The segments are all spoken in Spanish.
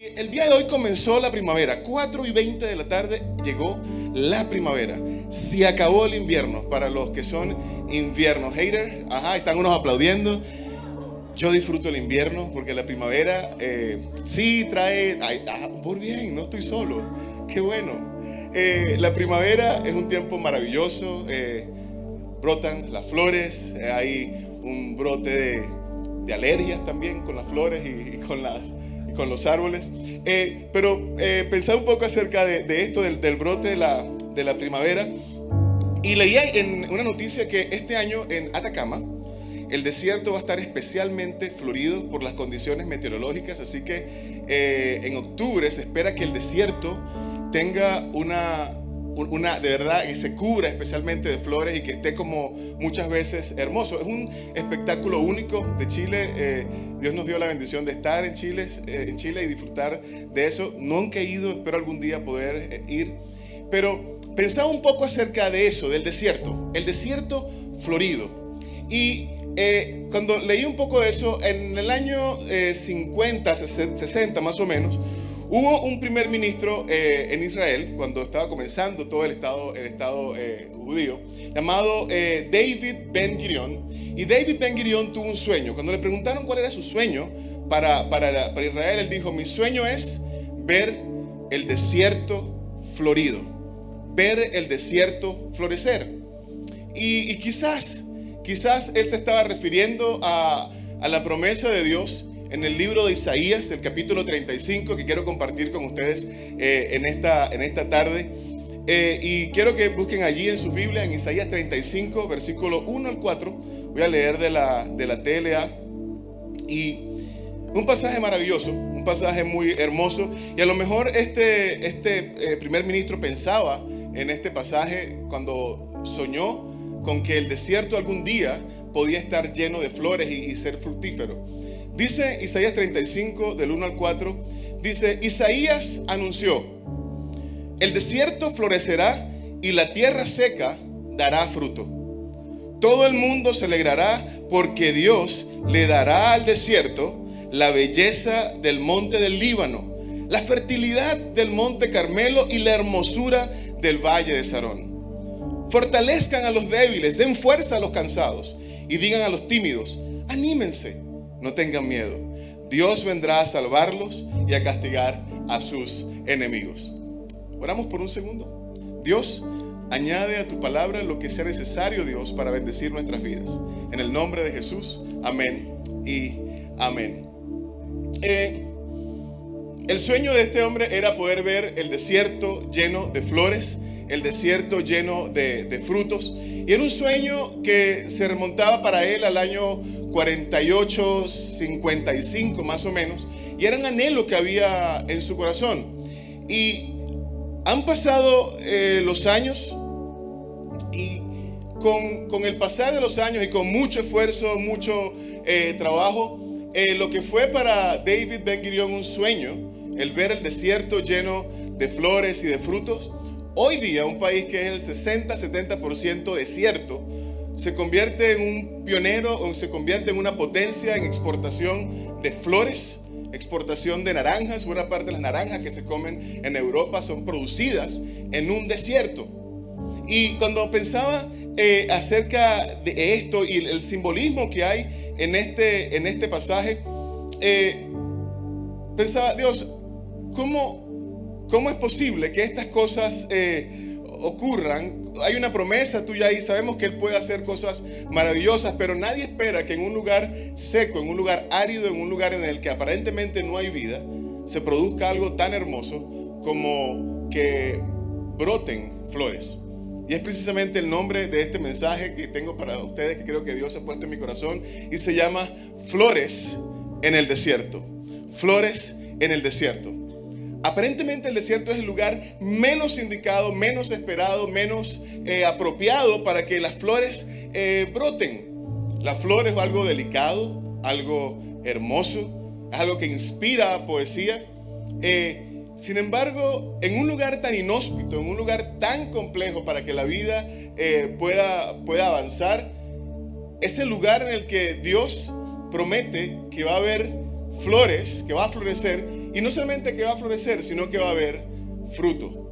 El día de hoy comenzó la primavera, 4 y 20 de la tarde llegó la primavera. Se acabó el invierno, para los que son invierno haters, ajá, están unos aplaudiendo. Yo disfruto el invierno porque la primavera eh, sí trae, ay, ah, muy bien, no estoy solo, qué bueno. Eh, la primavera es un tiempo maravilloso, eh, brotan las flores, hay un brote de, alergias también con las flores y con las con los árboles. Eh, pero eh, pensaba un poco acerca de, esto, del, brote de la, de la primavera. Y leía en una noticia que este año en Atacama, el desierto va a estar especialmente florido por las condiciones meteorológicas, así que eh, en octubre se espera que el desierto tenga una, una, de verdad, que se cubra especialmente de flores y que esté como muchas veces hermoso. Es un espectáculo único de Chile. Eh, Dios nos dio la bendición de estar en Chile, eh, en Chile y disfrutar de eso. Nunca he ido, espero algún día poder eh, ir. Pero pensaba un poco acerca de eso, del desierto. El desierto florido. Y cuando leí un poco de eso, en el año 50, 60 más o menos, Hubo un primer ministro eh, en Israel, cuando estaba comenzando todo el Estado, el estado eh, judío, llamado eh, David Ben Gurion. Y David Ben Gurion tuvo un sueño. Cuando le preguntaron cuál era su sueño para, para, para Israel, él dijo, mi sueño es ver el desierto florido, ver el desierto florecer. Y, y quizás, quizás él se estaba refiriendo a, a la promesa de Dios en el libro de Isaías, el capítulo 35, que quiero compartir con ustedes eh, en, esta, en esta tarde. Eh, y quiero que busquen allí en su Biblia, en Isaías 35, versículo 1 al 4. Voy a leer de la, de la TLA. Y un pasaje maravilloso, un pasaje muy hermoso. Y a lo mejor este, este eh, primer ministro pensaba en este pasaje cuando soñó con que el desierto algún día podía estar lleno de flores y, y ser fructífero. Dice Isaías 35, del 1 al 4, dice, Isaías anunció, el desierto florecerá y la tierra seca dará fruto. Todo el mundo se alegrará porque Dios le dará al desierto la belleza del monte del Líbano, la fertilidad del monte Carmelo y la hermosura del valle de Sarón. Fortalezcan a los débiles, den fuerza a los cansados y digan a los tímidos, anímense no tengan miedo. Dios vendrá a salvarlos y a castigar a sus enemigos. Oramos por un segundo. Dios, añade a tu palabra lo que sea necesario, Dios, para bendecir nuestras vidas. En el nombre de Jesús, amén y amén. Eh, el sueño de este hombre era poder ver el desierto lleno de flores, el desierto lleno de, de frutos. Y era un sueño que se remontaba para él al año 48, 55 más o menos, y era un anhelo que había en su corazón. Y han pasado eh, los años y con, el pasar de los años y con mucho esfuerzo, mucho eh, trabajo, eh, lo que fue para David Ben Gurion un sueño, el ver el desierto lleno de flores y de frutos, hoy día un país que es el 60-70% desierto, se convierte en un pionero o se convierte en una potencia en exportación de flores, exportación de naranjas. Buena parte de las naranjas que se comen en Europa son producidas en un desierto. Y cuando pensaba eh, acerca de esto y el, simbolismo que hay en este, en este pasaje, eh, pensaba, Dios, ¿cómo, ¿cómo es posible que estas cosas eh, ocurran hay una promesa tuya ahí, sabemos que Él puede hacer cosas maravillosas, pero nadie espera que en un lugar seco, en un lugar árido, en un lugar en el que aparentemente no hay vida, se produzca algo tan hermoso como que broten flores. Y es precisamente el nombre de este mensaje que tengo para ustedes, que creo que Dios ha puesto en mi corazón, y se llama Flores en el desierto. Flores en el desierto. Aparentemente el desierto es el lugar menos indicado, menos esperado, menos eh, apropiado para que las flores eh, broten. La flor es algo delicado, algo hermoso, es algo que inspira poesía. Eh, sin embargo, en un lugar tan inhóspito, en un lugar tan complejo para que la vida pueda, pueda avanzar, es el lugar en el que Dios promete que va a haber flores, que va a florecer Y no solamente que va a florecer, sino que va a haber fruto.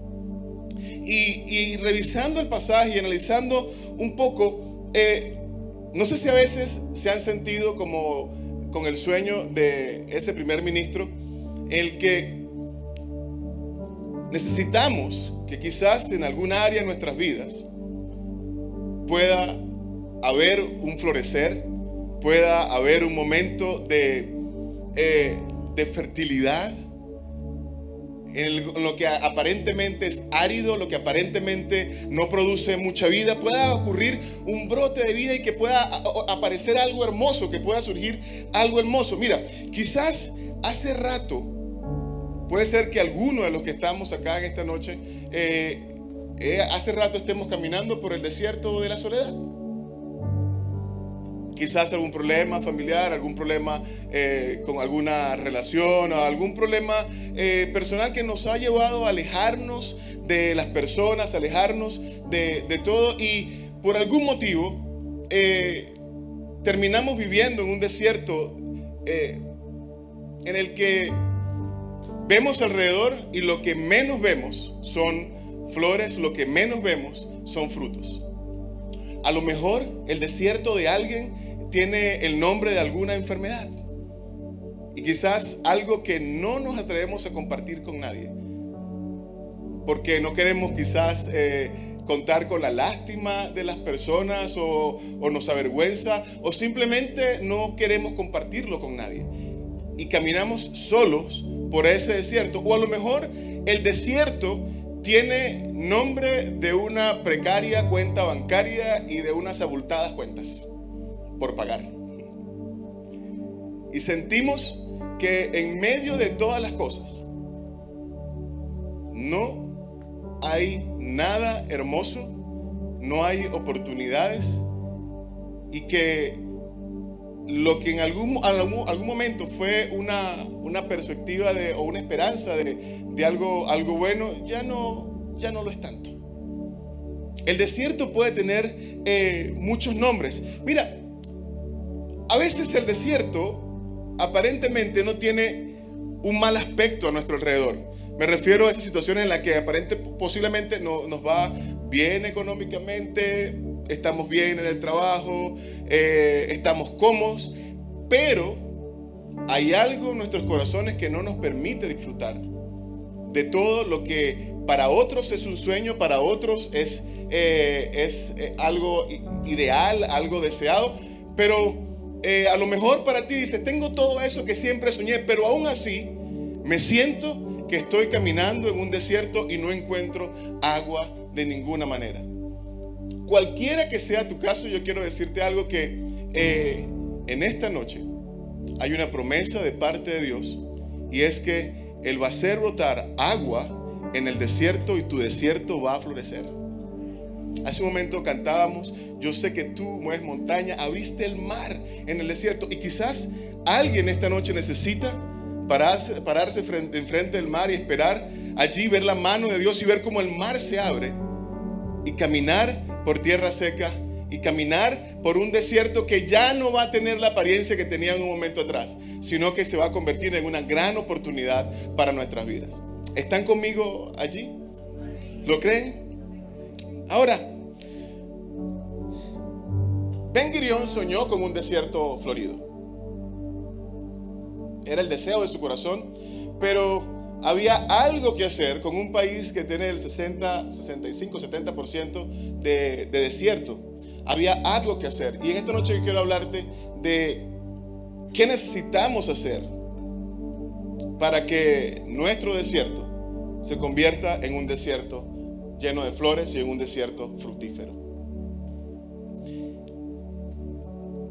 Y, revisando el pasaje y analizando un poco, eh, no sé si a veces se han sentido como con el sueño de ese primer ministro, el que necesitamos que quizás en algún área de nuestras vidas pueda haber un florecer, pueda haber un momento de, eh, de fertilidad, en, lo que aparentemente es árido, lo que aparentemente no produce mucha vida, pueda ocurrir un brote de vida y que pueda aparecer algo hermoso, que pueda surgir algo hermoso. Mira, quizás hace rato, puede ser que alguno de los que estamos acá en esta noche, eh, eh, hace rato estemos caminando por el desierto de la soledad quizás algún problema familiar, algún problema eh, con alguna relación o algún problema eh, personal que nos ha llevado a alejarnos de las personas, alejarnos de, todo y por algún motivo eh, terminamos viviendo en un desierto en el que vemos alrededor y lo que menos vemos son flores, lo que menos vemos son frutos. A lo mejor el desierto de alguien tiene el nombre de alguna enfermedad. Y quizás algo que no nos atrevemos a compartir con nadie. Porque no queremos quizás eh, contar con la lástima de las personas o, o nos avergüenza o simplemente no queremos compartirlo con nadie. Y caminamos solos por ese desierto. O a lo mejor el desierto tiene nombre de una precaria cuenta bancaria y de unas abultadas cuentas por pagar. Y sentimos que en medio de todas las cosas no hay nada hermoso, no hay oportunidades y que lo que en algún, algún, momento fue una, una, perspectiva de, o una esperanza de, de, algo, algo bueno, ya no, ya no lo es tanto. El desierto puede tener eh, muchos nombres. Mira, a veces el desierto aparentemente no tiene un mal aspecto a nuestro alrededor. Me refiero a esas situaciones en las que aparentemente posiblemente no, nos va bien económicamente, estamos bien en el trabajo, eh, estamos cómodos, pero hay algo en nuestros corazones que no nos permite disfrutar de todo lo que para otros es un sueño, para otros es, eh, es eh, algo ideal, algo deseado, pero eh, a lo mejor para ti dices, tengo todo eso que siempre soñé, pero aún así me siento que estoy caminando en un desierto y no encuentro agua de ninguna manera. Cualquiera que sea tu caso, yo quiero decirte algo que eh, en esta noche hay una promesa de parte de Dios y es que Él va a hacer brotar agua en el desierto y tu desierto va a florecer. Hace un momento cantábamos, yo sé que tú mueves montaña, abriste el mar en el desierto y quizás alguien esta noche necesita pararse, pararse frente, enfrente del mar y esperar allí, ver la mano de Dios y ver cómo el mar se abre y caminar por tierra seca y caminar por un desierto que ya no va a tener la apariencia que tenía en un momento atrás, sino que se va a convertir en una gran oportunidad para nuestras vidas. ¿Están conmigo allí? ¿Lo creen? Ahora, Ben Gurion soñó con un desierto florido. Era el deseo de su corazón, pero había algo que hacer con un país que tiene el 60, 65, 70% de, de desierto. Había algo que hacer. Y en esta noche quiero hablarte de qué necesitamos hacer para que nuestro desierto se convierta en un desierto lleno de flores y en un desierto fructífero.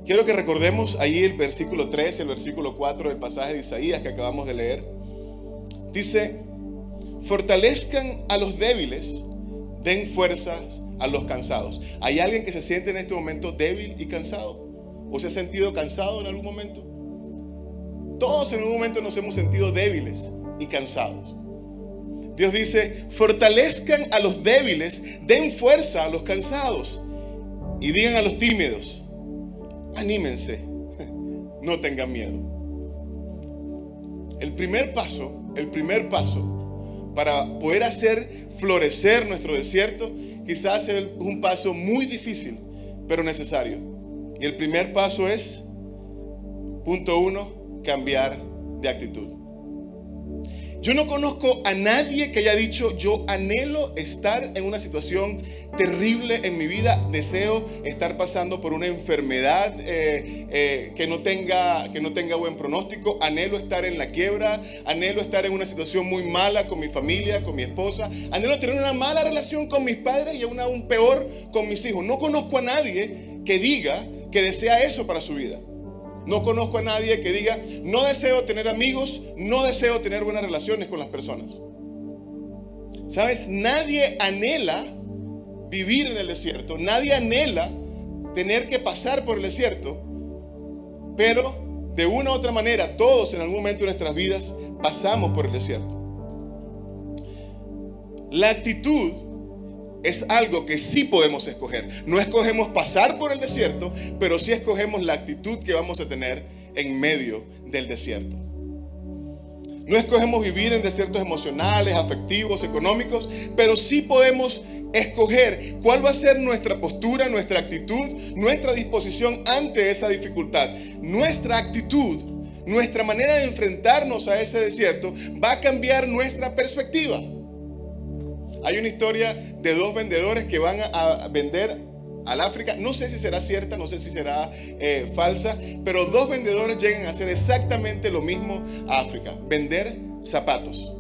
Quiero que recordemos ahí el versículo 3 y el versículo 4 del pasaje de Isaías que acabamos de leer. Dice, fortalezcan a los débiles, den fuerzas a los cansados. ¿Hay alguien que se siente en este momento débil y cansado? ¿O se ha sentido cansado en algún momento? Todos en un momento nos hemos sentido débiles y cansados. Dios dice, fortalezcan a los débiles, den fuerza a los cansados y digan a los tímidos, anímense, no tengan miedo. El primer paso el primer paso para poder hacer florecer nuestro desierto, quizás es un paso muy difícil, pero necesario. Y el primer paso es, punto uno, cambiar de actitud. Yo no conozco a nadie que haya dicho, yo anhelo estar en una situación terrible en mi vida, deseo estar pasando por una enfermedad eh, eh, que, no tenga, que no tenga buen pronóstico, anhelo estar en la quiebra, anhelo estar en una situación muy mala con mi familia, con mi esposa, anhelo tener una mala relación con mis padres y aún, aún peor con mis hijos. No conozco a nadie que diga que desea eso para su vida. No conozco a nadie que diga, no deseo tener amigos, no deseo tener buenas relaciones con las personas. ¿Sabes? Nadie anhela vivir en el desierto, nadie anhela tener que pasar por el desierto, pero de una u otra manera, todos en algún momento de nuestras vidas pasamos por el desierto. La actitud es algo que sí podemos escoger. No escogemos pasar por el desierto, pero sí escogemos la actitud que vamos a tener en medio del desierto. No escogemos vivir en desiertos emocionales, afectivos, económicos, pero sí podemos escoger cuál va a ser nuestra postura, nuestra actitud, nuestra disposición ante esa dificultad. Nuestra actitud, nuestra manera de enfrentarnos a ese desierto va a cambiar nuestra perspectiva. Hay una historia de dos vendedores que van a vender al África. No sé si será cierta, no sé si será eh, falsa, pero dos vendedores llegan a hacer exactamente lo mismo a África, vender zapatos.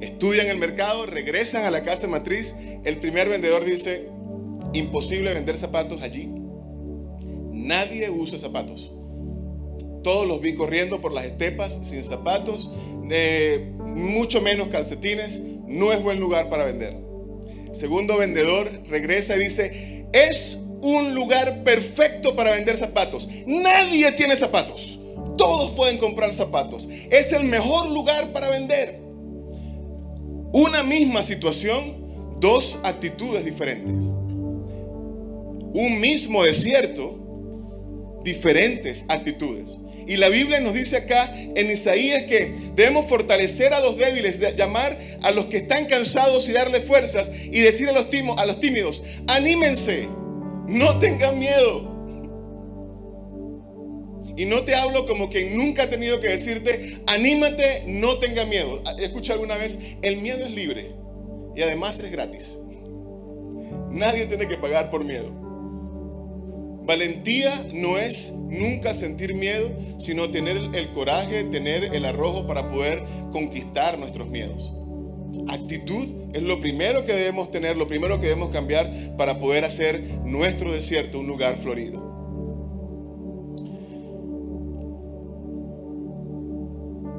Estudian el mercado, regresan a la casa matriz. El primer vendedor dice, imposible vender zapatos allí. Nadie usa zapatos. Todos los vi corriendo por las estepas sin zapatos, eh, mucho menos calcetines no es buen lugar para vender. Segundo vendedor regresa y dice, es un lugar perfecto para vender zapatos. Nadie tiene zapatos. Todos pueden comprar zapatos. Es el mejor lugar para vender. Una misma situación, dos actitudes diferentes. Un mismo desierto, diferentes actitudes. Y la Biblia nos dice acá en Isaías que debemos fortalecer a los débiles, llamar a los que están cansados y darle fuerzas y decir a los, a los tímidos, anímense, no tengan miedo. Y no te hablo como quien nunca ha tenido que decirte, anímate, no tenga miedo. Escucha alguna vez, el miedo es libre y además es gratis. Nadie tiene que pagar por miedo. Valentía no es nunca sentir miedo, sino tener el coraje, tener el arrojo para poder conquistar nuestros miedos. Actitud es lo primero que debemos tener, lo primero que debemos cambiar para poder hacer nuestro desierto un lugar florido.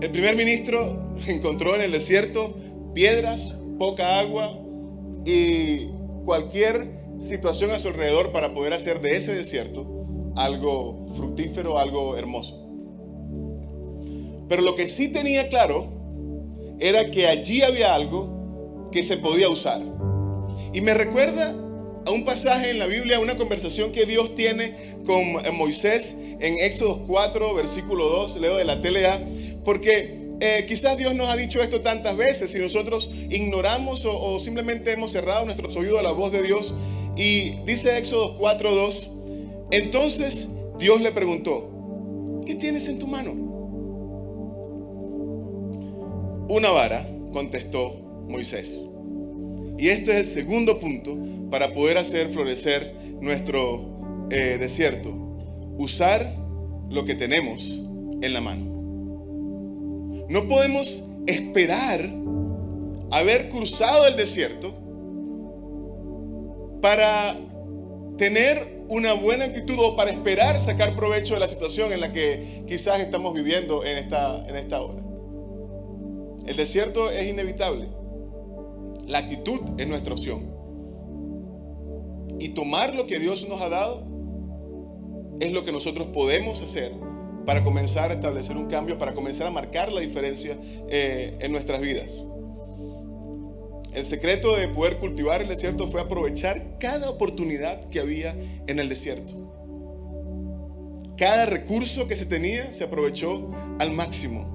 El primer ministro encontró en el desierto piedras, poca agua y cualquier situación a su alrededor para poder hacer de ese desierto algo fructífero, algo hermoso. Pero lo que sí tenía claro era que allí había algo que se podía usar. Y me recuerda a un pasaje en la Biblia, una conversación que Dios tiene con Moisés en Éxodo 4, versículo 2, leo de la TLA, porque eh, quizás Dios nos ha dicho esto tantas veces y nosotros ignoramos o, simplemente hemos cerrado nuestros oídos a la voz de Dios. Y dice Éxodo 4.2, entonces Dios le preguntó, ¿qué tienes en tu mano? Una vara, contestó Moisés. Y este es el segundo punto para poder hacer florecer nuestro eh, desierto. Usar lo que tenemos en la mano. No podemos esperar haber cruzado el desierto para tener una buena actitud o para esperar sacar provecho de la situación en la que quizás estamos viviendo en esta, en esta hora. El desierto es inevitable. La actitud es nuestra opción. Y tomar lo que Dios nos ha dado es lo que nosotros podemos hacer para comenzar a establecer un cambio, para comenzar a marcar la diferencia eh, en nuestras vidas. El secreto de poder cultivar el desierto fue aprovechar cada oportunidad que había en el desierto. Cada recurso que se tenía se aprovechó al máximo.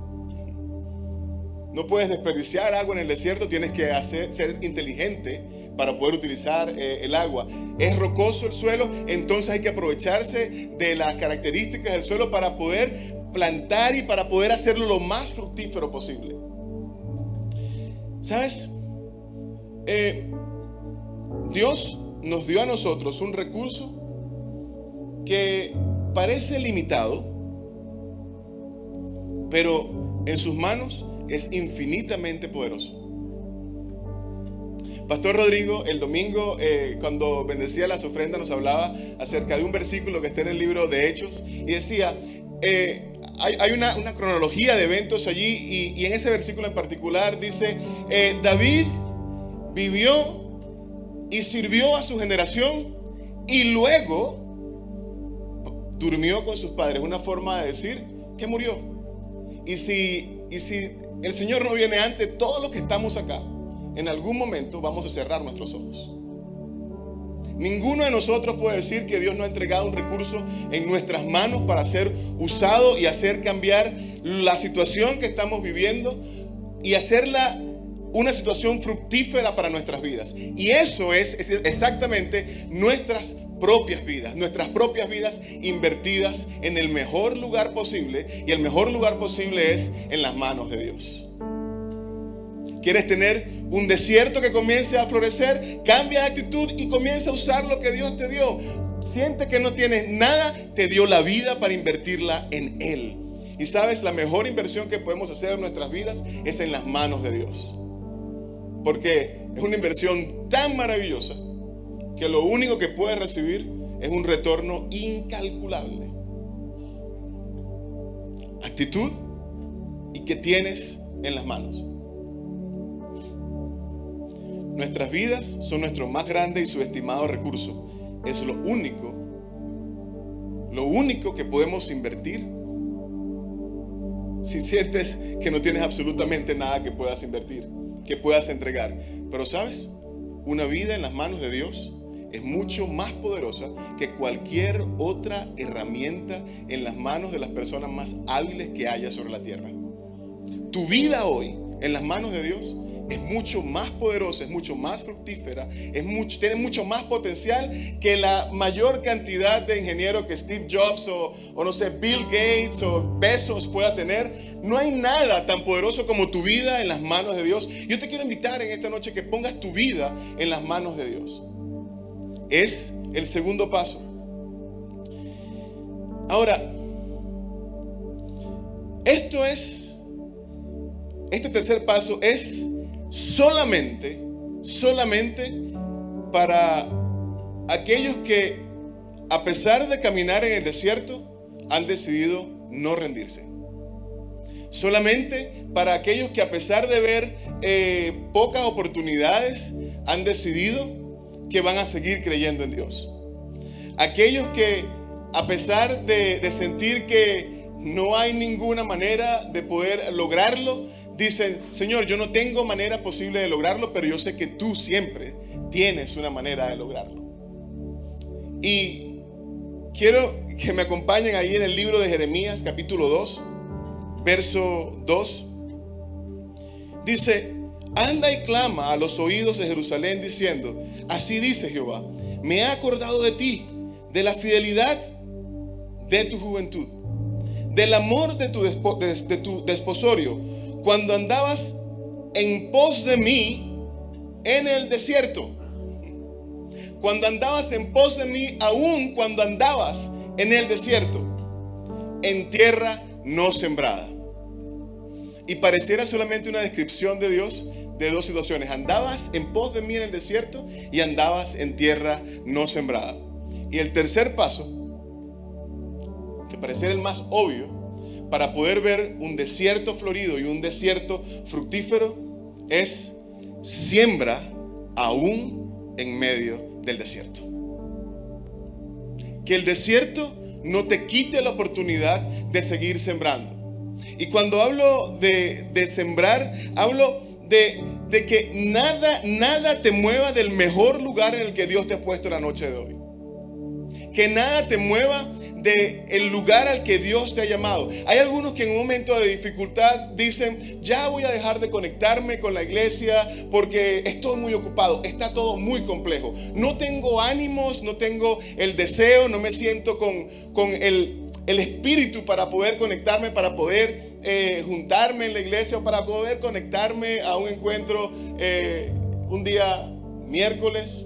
No puedes desperdiciar agua en el desierto, tienes que hacer, ser inteligente para poder utilizar eh, el agua. Es rocoso el suelo, entonces hay que aprovecharse de las características del suelo para poder plantar y para poder hacerlo lo más fructífero posible. ¿Sabes? Eh, Dios nos dio a nosotros un recurso que parece limitado, pero en sus manos es infinitamente poderoso. Pastor Rodrigo, el domingo, eh, cuando bendecía las ofrendas, nos hablaba acerca de un versículo que está en el libro de Hechos y decía, eh, hay, una, cronología de eventos allí y, en ese versículo en particular dice, David vivió y sirvió a su generación y luego durmió con sus padres. Una forma de decir que murió. Y si, y si el Señor no viene antes, todos los que estamos acá, en algún momento vamos a cerrar nuestros ojos. Ninguno de nosotros puede decir que Dios no ha entregado un recurso en nuestras manos para ser usado y hacer cambiar la situación que estamos viviendo y hacerla una situación fructífera para nuestras vidas. Y eso es, exactamente nuestras propias vidas, nuestras propias vidas invertidas en el mejor lugar posible. Y el mejor lugar posible es en las manos de Dios. ¿Quieres tener un desierto que comience a florecer, cambia de actitud y comienza a usar lo que Dios te dio. Siente que no tienes nada, te dio la vida para invertirla en Él. Y sabes, la mejor inversión que podemos hacer en nuestras vidas es en las manos de Dios. Porque es una inversión tan maravillosa que lo único que puedes recibir es un retorno incalculable. Actitud y que tienes en las manos. Nuestras vidas son nuestro más grande y subestimado recurso. Es lo único, lo único que podemos invertir si sientes que no tienes absolutamente nada que puedas invertir, que puedas entregar. Pero sabes, una vida en las manos de Dios es mucho más poderosa que cualquier otra herramienta en las manos de las personas más hábiles que haya sobre la tierra. Tu vida hoy en las manos de Dios es mucho más poderosa, es mucho más fructífera, es mucho, tiene mucho más potencial que la mayor cantidad de ingenieros que Steve Jobs o, o no sé, Bill Gates o Bezos pueda tener. No hay nada tan poderoso como tu vida en las manos de Dios. Yo te quiero invitar en esta noche que pongas tu vida en las manos de Dios. Es el segundo paso. Ahora, esto es, este tercer paso es solamente, solamente para aquellos que, a pesar de caminar en el desierto, han decidido no rendirse. Solamente para aquellos que a pesar de ver eh, pocas oportunidades, han decidido que van a seguir creyendo en Dios. Aquellos que a pesar de sentir que no hay ninguna manera de poder lograrlo, dicen, Señor, yo no tengo manera posible de lograrlo, pero yo sé que tú siempre tienes una manera de lograrlo. Y quiero que me acompañen ahí en el libro de Jeremías, capítulo 2, verso 2. Dice, anda y clama a los oídos de Jerusalén diciendo, así dice Jehová, me he acordado de ti, de la fidelidad de tu juventud, del amor de tu, de tu desposorio cuando andabas en pos de mí en el desierto. Cuando andabas en pos de mí, aún cuando andabas en el desierto, en tierra no sembrada. Y pareciera solamente una descripción de Dios de dos situaciones. Andabas en pos de mí en el desierto y andabas en tierra no sembrada. Y el tercer paso, que pareciera el más obvio, para poder ver un desierto florido y un desierto fructífero es siembra aún en medio del desierto. Que el desierto no te quite la oportunidad de seguir sembrando. Y cuando hablo de, sembrar, hablo de, de, que nada, nada te mueva del mejor lugar en el que Dios te ha puesto la noche de hoy. Que nada te mueva de el lugar al que Dios te ha llamado. Hay algunos que en un momento de dificultad dicen, ya voy a dejar de conectarme con la iglesia porque estoy muy ocupado, está todo muy complejo. No tengo ánimos, no tengo el deseo, no me siento con, con el, el espíritu para poder conectarme, para poder eh, juntarme en la iglesia o para poder conectarme a un encuentro eh, un día miércoles.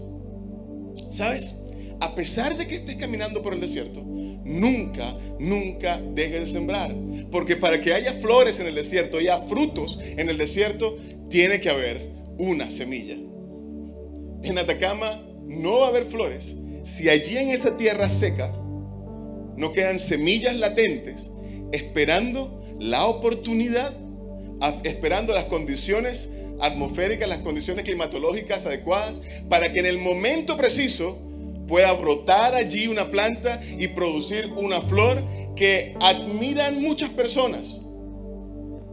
¿Sabes? A pesar de que estés caminando por el desierto, nunca, nunca dejes de sembrar. Porque para que haya flores en el desierto haya frutos en el desierto, tiene que haber una semilla. En Atacama no va a haber flores si allí en esa tierra seca no quedan semillas latentes esperando la oportunidad, esperando las condiciones atmosféricas, las condiciones climatológicas adecuadas, para que en el momento preciso pueda brotar allí una planta y producir una flor que admiran muchas personas.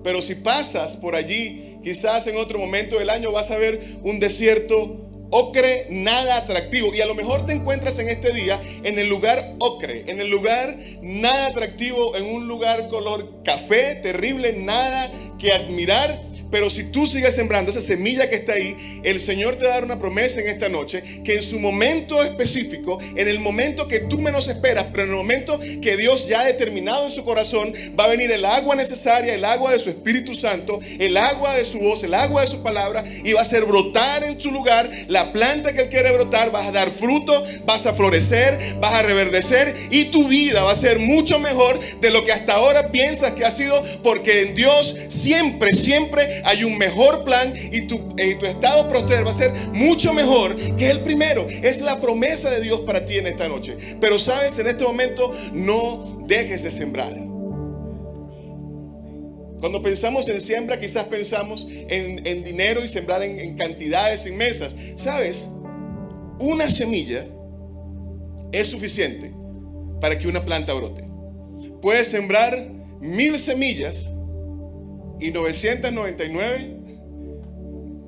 Pero si pasas por allí, quizás en otro momento del año vas a ver un desierto ocre nada atractivo. Y a lo mejor te encuentras en este día en el lugar ocre, en el lugar nada atractivo, en un lugar color café, terrible, nada que admirar pero si tú sigues sembrando esa semilla que está ahí, el Señor te va a dar una promesa en esta noche que en su momento específico, en el momento que tú menos esperas, pero en el momento que Dios ya ha determinado en su corazón, va a venir el agua necesaria, el agua de su Espíritu Santo, el agua de su voz, el agua de su palabra, y va a hacer brotar en su lugar la planta que Él quiere brotar, vas a dar fruto, vas a florecer, vas a reverdecer y tu vida va a ser mucho mejor de lo que hasta ahora piensas que ha sido, porque en Dios siempre, siempre hay un mejor plan y tu, tu estado próspero va a ser mucho mejor que el primero. Es la promesa de Dios para ti en esta noche. Pero sabes, en este momento no dejes de sembrar. Cuando pensamos en siembra, quizás pensamos en, dinero y sembrar en, en cantidades inmensas. ¿Sabes? Una semilla es suficiente para que una planta brote. Puedes sembrar mil semillas y 999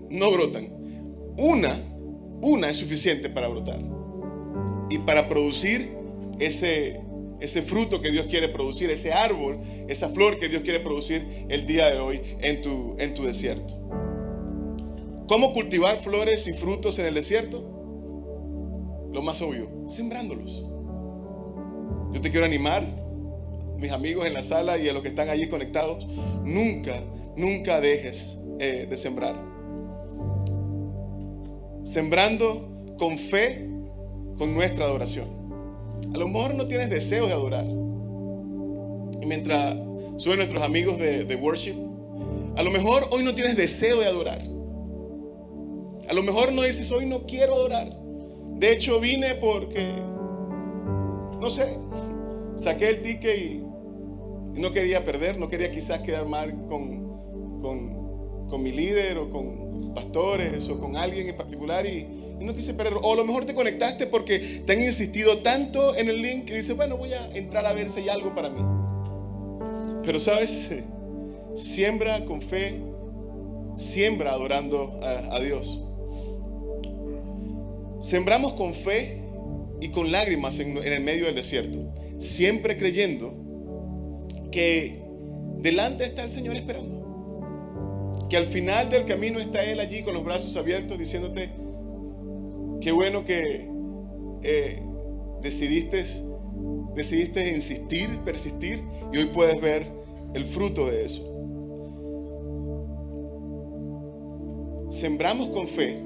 no brotan. Una, una es suficiente para brotar y para producir ese, ese fruto que Dios quiere producir, ese árbol, esa flor que Dios quiere producir el día de hoy en tu, en tu desierto. ¿Cómo cultivar flores y frutos en el desierto? Lo más obvio, sembrándolos. Yo te quiero animar mis amigos en la sala y a los que están allí conectados, nunca, nunca dejes eh, de sembrar. Sembrando con fe, con nuestra adoración. A lo mejor no tienes deseo de adorar. Y mientras suben nuestros amigos de, de worship, a lo mejor hoy no tienes deseo de adorar. A lo mejor no dices, hoy no quiero adorar. De hecho, vine porque, no sé, saqué el ticket y no quería perder, no quería quizás quedar mal con, con, mi líder o con pastores o con alguien en particular y, no quise perder. O a lo mejor te conectaste porque te han insistido tanto en el link que dices, bueno, voy a entrar a ver si hay algo para mí. Pero sabes, siembra con fe, siembra adorando a, a Dios. Sembramos con fe y con lágrimas en, en el medio del desierto, siempre creyendo que delante está el Señor esperando. Que al final del camino está Él allí con los brazos abiertos diciéndote, qué bueno que eh, decidiste, decidiste insistir, persistir y hoy puedes ver el fruto de eso. Sembramos con fe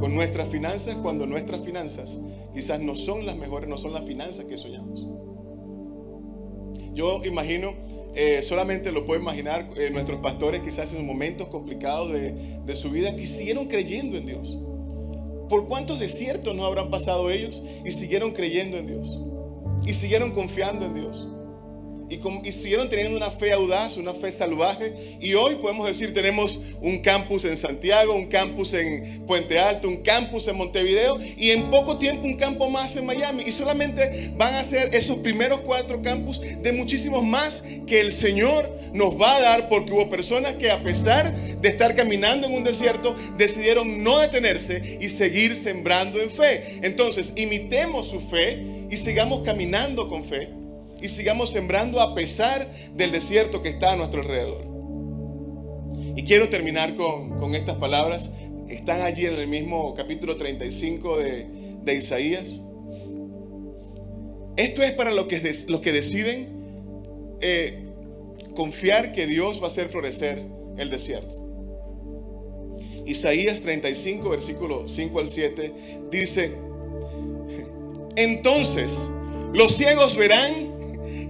con nuestras finanzas cuando nuestras finanzas quizás no son las mejores, no son las finanzas que soñamos. Yo imagino, eh, solamente lo puedo imaginar, eh, nuestros pastores quizás en momentos complicados de, de su vida, que siguieron creyendo en Dios. ¿Por cuántos desiertos no habrán pasado ellos y siguieron creyendo en Dios? Y siguieron confiando en Dios y, siguieron teniendo una fe audaz, una fe salvaje. Y hoy podemos decir, tenemos un campus en Santiago, un campus en Puente Alto, un campus en Montevideo y en poco tiempo un campo más en Miami. Y solamente van a ser esos primeros cuatro campus de muchísimos más que el Señor nos va a dar porque hubo personas que a pesar de estar caminando en un desierto, decidieron no detenerse y seguir sembrando en fe. Entonces, imitemos su fe y sigamos caminando con fe y sigamos sembrando a pesar del desierto que está a nuestro alrededor. Y quiero terminar con, estas palabras. Están allí en el mismo capítulo 35 de, Isaías. Esto es para los que, los que deciden eh, confiar que Dios va a hacer florecer el desierto. Isaías 35, versículo 5 al 7, dice, entonces los ciegos verán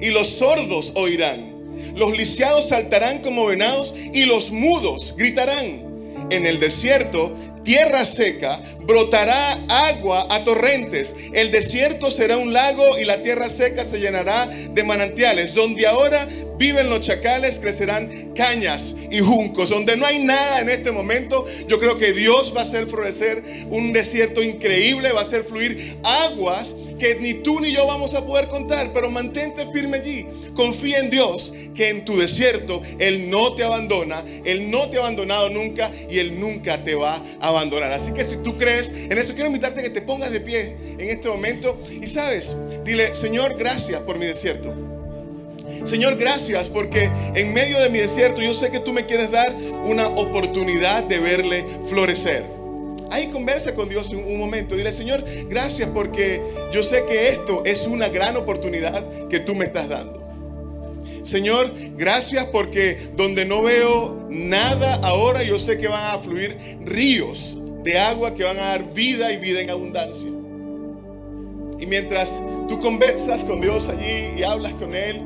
y los sordos oirán. Los lisiados saltarán como venados y los mudos gritarán. En el desierto, tierra seca, brotará agua a torrentes. El desierto será un lago y la tierra seca se llenará de manantiales. Donde ahora viven los chacales, crecerán cañas y juncos. Donde no hay nada en este momento, yo creo que Dios va a hacer florecer un desierto increíble, va a hacer fluir aguas que ni tú ni yo vamos a poder contar, pero mantente firme allí. Confía en Dios, que en tu desierto Él no te abandona, Él no te ha abandonado nunca y Él nunca te va a abandonar. Así que si tú crees en eso, quiero invitarte a que te pongas de pie en este momento y sabes, dile, Señor, gracias por mi desierto. Señor, gracias porque en medio de mi desierto yo sé que tú me quieres dar una oportunidad de verle florecer. Ahí conversa con Dios un, un momento. Dile, Señor, gracias porque yo sé que esto es una gran oportunidad que tú me estás dando. Señor, gracias porque donde no veo nada ahora, yo sé que van a fluir ríos de agua que van a dar vida y vida en abundancia. Y mientras tú conversas con Dios allí y hablas con Él,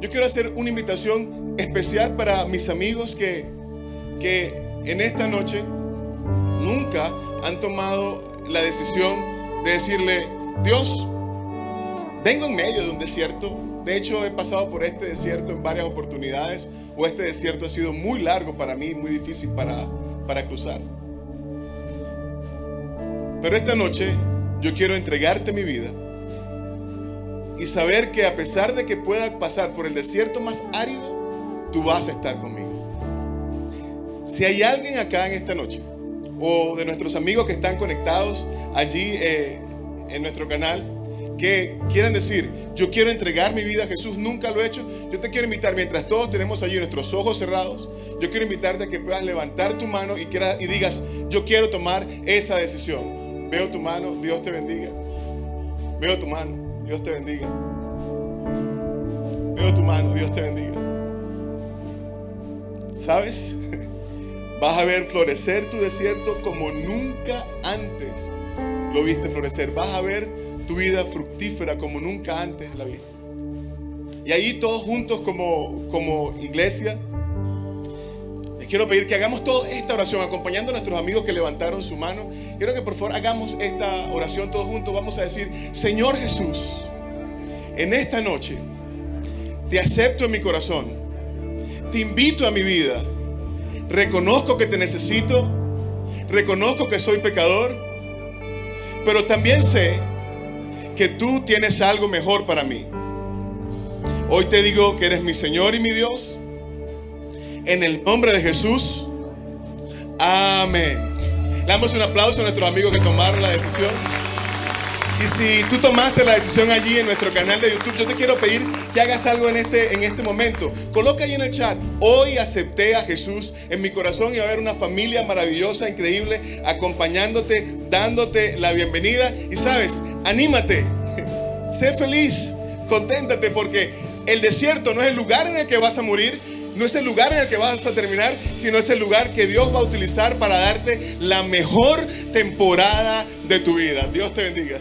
yo quiero hacer una invitación especial para mis amigos que, que en esta noche nunca han tomado la decisión de decirle, Dios, vengo en medio de un desierto. De hecho, he pasado por este desierto en varias oportunidades, o este desierto ha sido muy largo para mí, muy difícil para, para cruzar. Pero esta noche yo quiero entregarte mi vida y saber que a pesar de que pueda pasar por el desierto más árido, tú vas a estar conmigo. Si hay alguien acá en esta noche, o de nuestros amigos que están conectados allí eh, en nuestro canal, que quieran decir, yo quiero entregar mi vida a Jesús, nunca lo he hecho, yo te quiero invitar, mientras todos tenemos allí nuestros ojos cerrados, yo quiero invitarte a que puedas levantar tu mano y, y digas, yo quiero tomar esa decisión. Veo tu mano, Dios te bendiga. Veo tu mano. Dios te bendiga. Veo tu mano, Dios te bendiga. ¿Sabes? Vas a ver florecer tu desierto como nunca antes lo viste florecer. Vas a ver tu vida fructífera como nunca antes la viste. Y ahí todos juntos como, como iglesia, les quiero pedir que hagamos toda esta oración acompañando a nuestros amigos que levantaron su mano. Quiero que por favor hagamos esta oración todos juntos. Vamos a decir, Señor Jesús, en esta noche te acepto en mi corazón. Te invito a mi vida. Reconozco que te necesito. Reconozco que soy pecador. Pero también sé que tú tienes algo mejor para mí. Hoy te digo que eres mi Señor y mi Dios. En el nombre de Jesús. Amén. Le damos un aplauso a nuestros amigos que tomaron la decisión. Y si tú tomaste la decisión allí en nuestro canal de YouTube, yo te quiero pedir que hagas algo en este, en este momento. Coloca ahí en el chat, hoy acepté a Jesús en mi corazón y va a haber una familia maravillosa, increíble, acompañándote, dándote la bienvenida. Y sabes, anímate, sé feliz, conténtate porque el desierto no es el lugar en el que vas a morir, no es el lugar en el que vas a terminar, sino es el lugar que Dios va a utilizar para darte la mejor temporada de tu vida. Dios te bendiga.